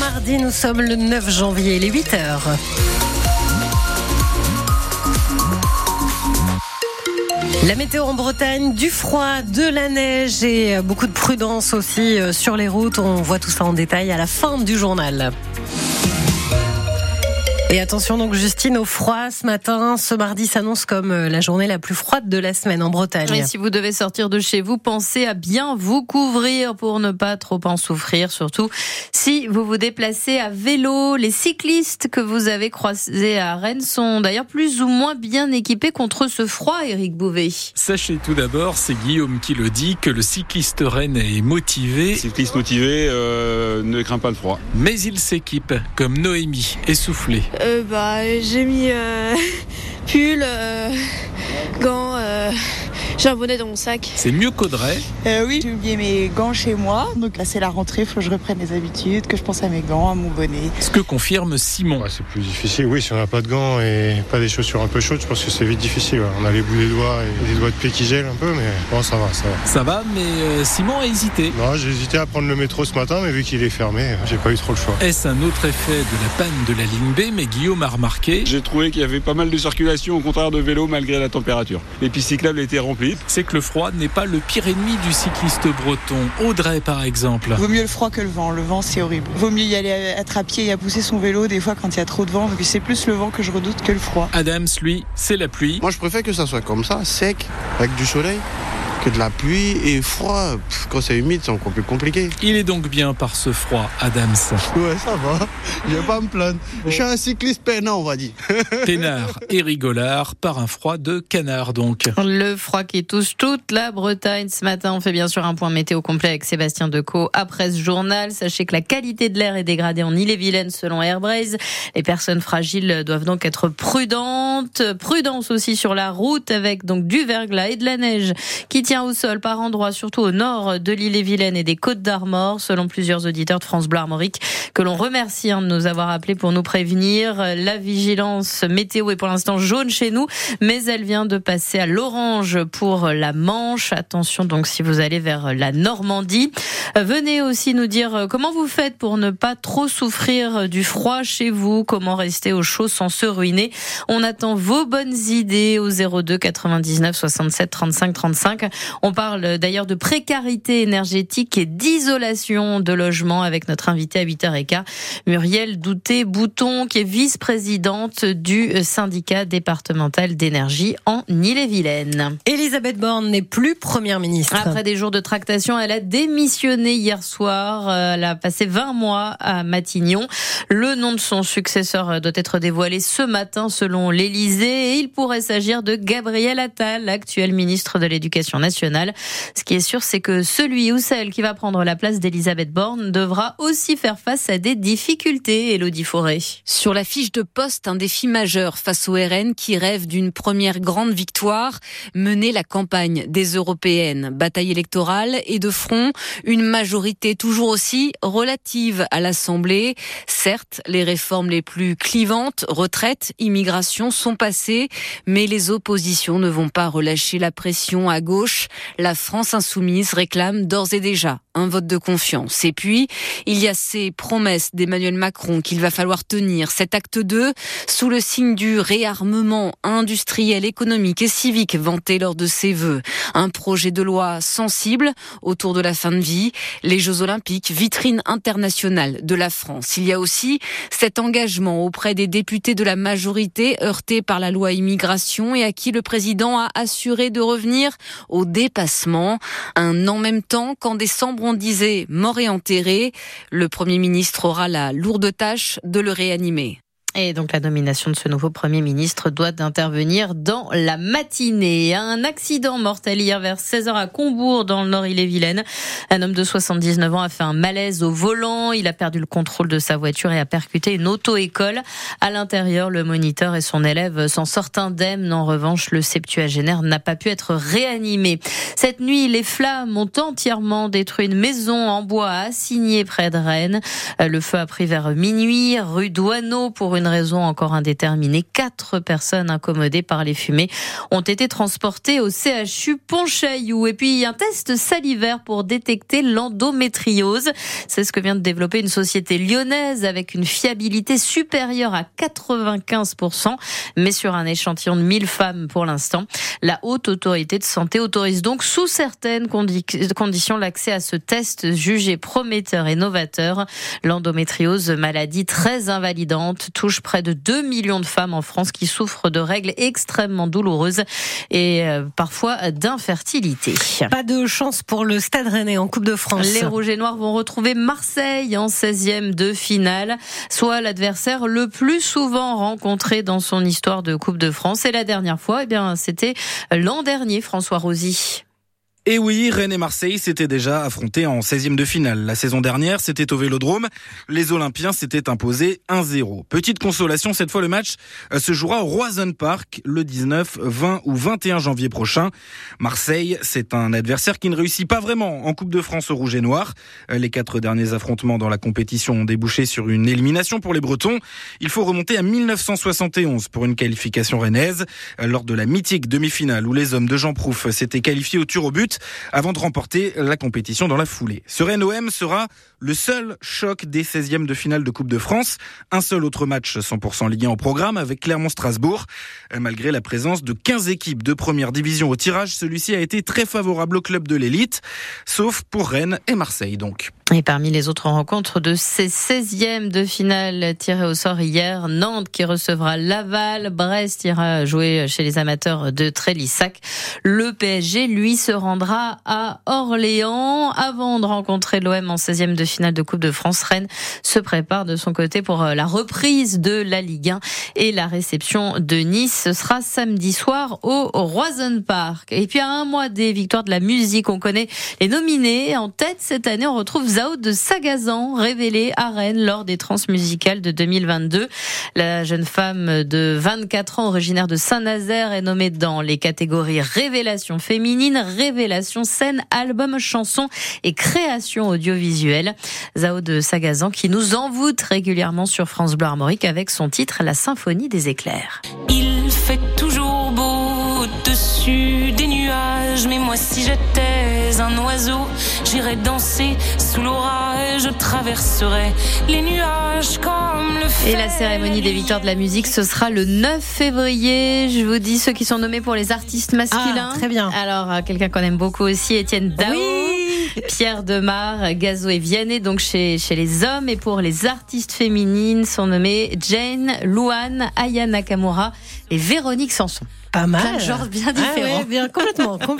mardi, nous sommes le 9 janvier, les 8 heures. La météo en Bretagne, du froid, de la neige et beaucoup de prudence aussi euh, sur les routes. On voit tout ça en détail à la fin du journal. Et attention donc Justine au froid ce matin. Ce mardi s'annonce comme euh, la journée la plus froide de la semaine en Bretagne. Et si vous devez sortir de chez vous, pensez à bien vous couvrir pour ne pas trop en souffrir. Surtout si vous vous déplacez à vélo. Les cyclistes que vous avez croisés à Rennes sont d'ailleurs plus ou moins bien équipés contre ce froid, Eric Bouvet. Sachez tout d'abord, c'est Guillaume qui le dit, que le cycliste Rennes est motivé. Le cycliste motivé euh, ne craint pas le froid. Mais il s'équipe comme Noémie, essoufflée bah, J'ai mis euh, pull, euh, gants, euh, j'ai un bonnet dans mon sac. C'est mieux qu'Audrey. Euh, oui, j'ai oublié mes gants chez moi. Donc là, c'est la rentrée, il faut que je reprenne mes habitudes, que je pense à mes gants, à mon bonnet. Ce que confirme Simon. c'est plus difficile, oui, si on n'a pas de gants et pas des chaussures un peu chaudes, je pense que c'est vite difficile. On a les bouts des doigts et des doigts de pied qui gèlent un peu, mais bon, ça va, ça va. Ça va, mais euh, Simon a hésité. Non, j'ai hésité à prendre le métro ce matin, mais vu qu'il est fermé, j'ai pas eu trop le choix. Est-ce un autre effet de la panne de la ligne B? Mais Guillaume a remarqué. J'ai trouvé qu'il y avait pas mal de circulation, au contraire de vélo, malgré la température. Les pistes cyclables étaient remplies. C'est que le froid n'est pas le pire ennemi du cycliste breton. Audrey, par exemple. Vaut mieux le froid que le vent. Le vent, c'est horrible. Vaut mieux y aller à trapier et à pousser son vélo des fois quand il y a trop de vent, c'est plus le vent que je redoute que le froid. Adams, lui, c'est la pluie. Moi, je préfère que ça soit comme ça, sec, avec du soleil de la pluie et froid. quand c'est humide, c'est encore plus compliqué. Il est donc bien par ce froid, Adams. Ouais, ça va. Je vais pas me plaindre. Je suis un cycliste peinard, on va dire. Peinard et rigolard par un froid de canard, donc. Le froid qui touche toute la Bretagne. Ce matin, on fait bien sûr un point météo complet avec Sébastien Decaux après ce journal. Sachez que la qualité de l'air est dégradée en Ille-et-Vilaine selon Airbraze. Les personnes fragiles doivent donc être prudentes. Prudence aussi sur la route avec donc du verglas et de la neige qui tient au sol par endroits, surtout au nord de l'île-et-Vilaine et des Côtes d'Armor, selon plusieurs auditeurs de France Bleu Armorique, que l'on remercie hein, de nous avoir appelés pour nous prévenir. La vigilance météo est pour l'instant jaune chez nous, mais elle vient de passer à l'orange pour la Manche. Attention donc si vous allez vers la Normandie. Venez aussi nous dire comment vous faites pour ne pas trop souffrir du froid chez vous, comment rester au chaud sans se ruiner? On attend vos bonnes idées au 02 99 67 35 35. On parle d'ailleurs de précarité énergétique et d'isolation de logement avec notre invité à 8h15, Muriel Douté-Bouton, qui est vice-présidente du syndicat départemental d'énergie en Ille-et-Vilaine. Elisabeth Borne n'est plus première ministre. Après des jours de tractation, elle a démissionné hier soir. Elle a passé 20 mois à Matignon. Le nom de son successeur doit être dévoilé ce matin selon l'Élysée et il pourrait s'agir de Gabriel Attal, actuel ministre de l'Éducation nationale ce qui est sûr, c'est que celui ou celle qui va prendre la place d'Elisabeth Borne devra aussi faire face à des difficultés, Elodie Forêt. Sur la fiche de poste, un défi majeur face au RN qui rêve d'une première grande victoire, mener la campagne des européennes. Bataille électorale et de front, une majorité toujours aussi relative à l'Assemblée. Certes, les réformes les plus clivantes, retraite, immigration, sont passées, mais les oppositions ne vont pas relâcher la pression à gauche la France insoumise réclame d'ores et déjà un vote de confiance. Et puis, il y a ces promesses d'Emmanuel Macron qu'il va falloir tenir. Cet acte 2, sous le signe du réarmement industriel, économique et civique vanté lors de ses vœux. Un projet de loi sensible autour de la fin de vie, les Jeux Olympiques, vitrine internationale de la France. Il y a aussi cet engagement auprès des députés de la majorité heurtés par la loi immigration et à qui le président a assuré de revenir au dépassement. Un en même temps qu'en décembre on disait mort et enterré, le Premier ministre aura la lourde tâche de le réanimer. Et donc la nomination de ce nouveau Premier ministre doit intervenir dans la matinée. Un accident mortel hier vers 16h à Combourg dans le Nord-Ille-et-Vilaine. Un homme de 79 ans a fait un malaise au volant. Il a perdu le contrôle de sa voiture et a percuté une auto-école. À l'intérieur, le moniteur et son élève s'en sortent indemnes. En revanche, le septuagénaire n'a pas pu être réanimé. Cette nuit, les flammes ont entièrement détruit une maison en bois à Assigné près de Rennes. Le feu a pris vers minuit rue Douaneau pour une raison encore indéterminée. Quatre personnes incommodées par les fumées ont été transportées au CHU Pontchaillou. Et puis, un test salivaire pour détecter l'endométriose. C'est ce que vient de développer une société lyonnaise avec une fiabilité supérieure à 95%, mais sur un échantillon de 1000 femmes pour l'instant. La haute autorité de santé autorise donc sous certaines conditions l'accès à ce test jugé prometteur et novateur. L'endométriose, maladie très invalidante, touche près de 2 millions de femmes en France qui souffrent de règles extrêmement douloureuses et euh, parfois d'infertilité. Pas de chance pour le Stade Rennais en Coupe de France. Les Rouges et Noirs vont retrouver Marseille en 16e de finale, soit l'adversaire le plus souvent rencontré dans son histoire de Coupe de France. Et la dernière fois, eh bien, c'était l'an dernier, François Rosy. Et oui, Rennes et Marseille s'étaient déjà affrontés en 16e de finale. La saison dernière, c'était au Vélodrome. Les Olympiens s'étaient imposés 1-0. Petite consolation, cette fois le match euh, se jouera au Roison Park le 19, 20 ou 21 janvier prochain. Marseille, c'est un adversaire qui ne réussit pas vraiment en Coupe de France au rouge et noir. Euh, les quatre derniers affrontements dans la compétition ont débouché sur une élimination pour les Bretons. Il faut remonter à 1971 pour une qualification rennaise euh, lors de la mythique demi-finale où les hommes de Jean Prouf s'étaient qualifiés au tir au but avant de remporter la compétition dans la foulée. Ce Rennes OM sera le seul choc des 16e de finale de Coupe de France. Un seul autre match 100% Ligue 1 au programme avec Clermont-Strasbourg. Malgré la présence de 15 équipes de première division au tirage, celui-ci a été très favorable au club de l'élite, sauf pour Rennes et Marseille donc. Et parmi les autres rencontres de ces 16e de finale tirées au sort hier, Nantes qui recevra Laval, Brest ira jouer chez les amateurs de Trélissac. Le PSG, lui, se rendra à Orléans avant de rencontrer l'OM en 16e de finale de Coupe de France. Rennes se prépare de son côté pour la reprise de la Ligue 1 et la réception de Nice. Ce sera samedi soir au Roison Park. Et puis à un mois des victoires de la musique, on connaît les nominés. En tête cette année, on retrouve Zao de Sagazan, révélé à Rennes lors des transmusicales de 2022. La jeune femme de 24 ans, originaire de Saint-Nazaire, est nommée dans les catégories révélation féminine, révélation scène, album, chanson et création audiovisuelle. Zao de Sagazan qui nous envoûte régulièrement sur France Bleu Armorique avec son titre La symphonie des éclairs. Mais moi si j'étais un oiseau, j'irais danser sous l'orage, je traverserais les nuages comme le Et la cérémonie des victoires de la musique, ce sera le 9 février. Je vous dis ceux qui sont nommés pour les artistes masculins. Ah, très bien. Alors, euh, quelqu'un qu'on aime beaucoup aussi, Étienne Dao. Pierre Demar, Gazo et Vianney, donc chez, chez les hommes. Et pour les artistes féminines, sont nommés Jane, Luan, Aya Nakamura et Véronique Sanson. Pas mal. Plein de genres bien Ah différents. ouais, bien complètement, complètement.